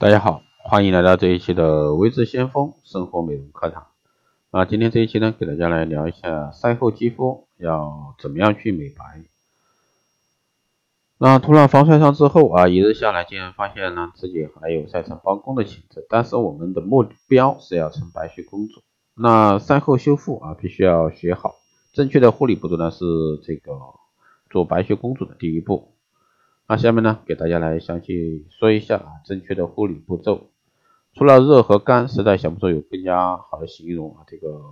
大家好，欢迎来到这一期的微智先锋生活美容课堂。啊，今天这一期呢，给大家来聊一下晒后肌肤要怎么样去美白。那涂了防晒霜之后啊，一日下来竟然发现呢自己还有晒成帮工的潜质，但是我们的目标是要成白雪公主。那晒后修复啊，必须要学好，正确的护理步骤呢是这个做白雪公主的第一步。那下面呢，给大家来详细说一下啊，正确的护理步骤。除了热和干，实在想不出有更加好的形容啊。这个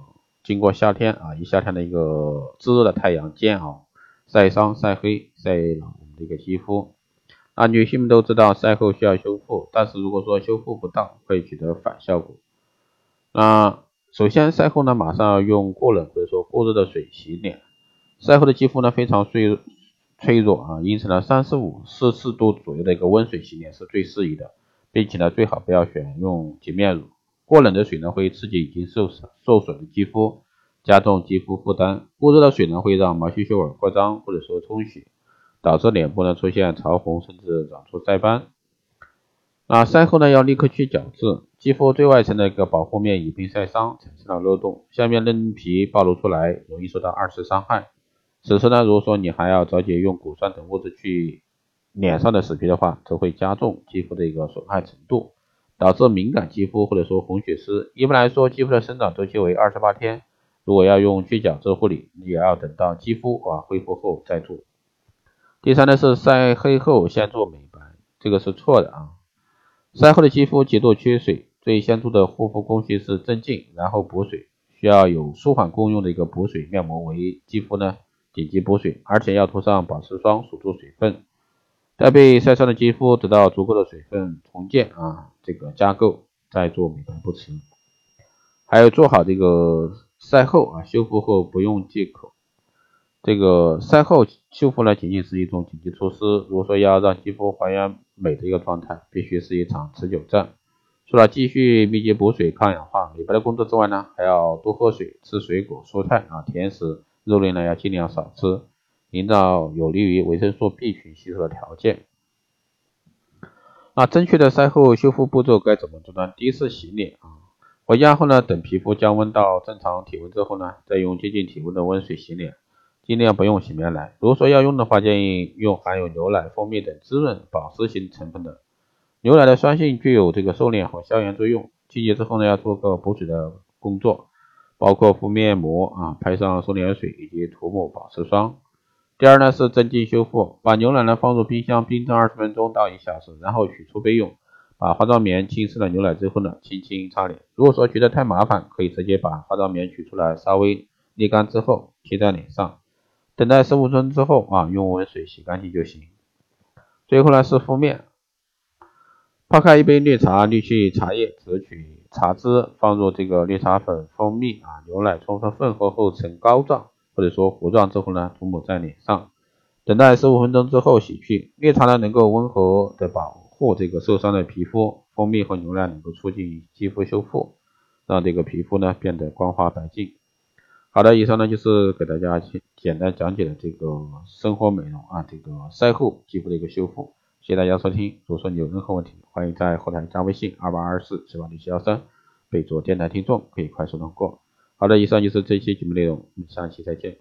经过夏天啊，一夏天的一个炙热的太阳煎熬，晒伤、晒黑、晒老我们的一个肌肤。那女性们都知道晒后需要修复，但是如果说修复不当，会取得反效果。那首先晒后呢，马上要用过冷或者说过热的水洗脸。晒后的肌肤呢，非常脆弱。脆弱啊，因此呢，三十五摄氏度左右的一个温水洗脸是最适宜的，并且呢，最好不要选用洁面乳。过冷的水呢，会刺激已经受受损的肌肤，加重肌肤负担；过热的水呢，会让毛细血管扩张或者说充血，导致脸部呢出现潮红，甚至长出晒斑。那晒后呢，要立刻去角质，肌肤最外层的一个保护面已被晒伤，产生了漏洞，下面嫩皮暴露出来，容易受到二次伤害。此时呢，如果说你还要着急用果酸等物质去脸上的死皮的话，则会加重肌肤的一个损害程度，导致敏感肌肤或者说红血丝。一般来说，肌肤的生长周期为二十八天，如果要用去角质护理，也要等到肌肤啊恢复后再做。第三呢是晒黑后先做美白，这个是错的啊。晒后的肌肤极度缺水，最先做的护肤工序是镇静，然后补水，需要有舒缓功用的一个补水面膜为肌肤呢。紧急补水，而且要涂上保湿霜锁住水分，待被晒伤的肌肤得到足够的水分重建啊，这个加构再做美白不迟。还有做好这个晒后啊修复后不用借口，这个晒后修复呢仅仅是一种紧急措施。如果说要让肌肤还原美的一个状态，必须是一场持久战。除了继续密集补水抗氧化美白的工作之外呢，还要多喝水、吃水果、蔬菜啊、甜食。肉类呢要尽量少吃，营造有利于维生素 B 群吸收的条件。那正确的晒后修复步骤该怎么做呢？第一次洗脸啊，回家后呢，等皮肤降温到正常体温之后呢，再用接近体温的温水洗脸，尽量不用洗面奶。如果说要用的话，建议用含有牛奶、蜂蜜等滋润保湿型成分的。牛奶的酸性具有这个收敛和消炎作用。清洁之后呢，要做个补水的工作。包括敷面膜啊，拍上收敛水以及涂抹保湿霜。第二呢是镇静修复，把牛奶呢放入冰箱冰镇二十分钟到一小时，然后取出备用。把化妆棉浸湿了牛奶之后呢，轻轻擦脸。如果说觉得太麻烦，可以直接把化妆棉取出来，稍微沥干之后贴在脸上，等待十五分钟之后啊，用温水洗干净就行。最后呢是敷面，泡开一杯绿茶，滤去茶叶，只取。茶汁放入这个绿茶粉、蜂蜜啊、牛奶充分混合后成膏状或者说糊状之后呢，涂抹在脸上，等待十五分钟之后洗去。绿茶呢能够温和的保护这个受伤的皮肤，蜂蜜和牛奶能够促进肌肤修复，让这个皮肤呢变得光滑白净。好的，以上呢就是给大家简简单讲解的这个生活美容啊，这个晒后肌肤的一个修复。谢谢大家收听，如果说你有任何问题，欢迎在后台加微信二八二四七八六七幺三，备注电台听众，可以快速通过。好的，以上就是这期节目内容，我们下期再见。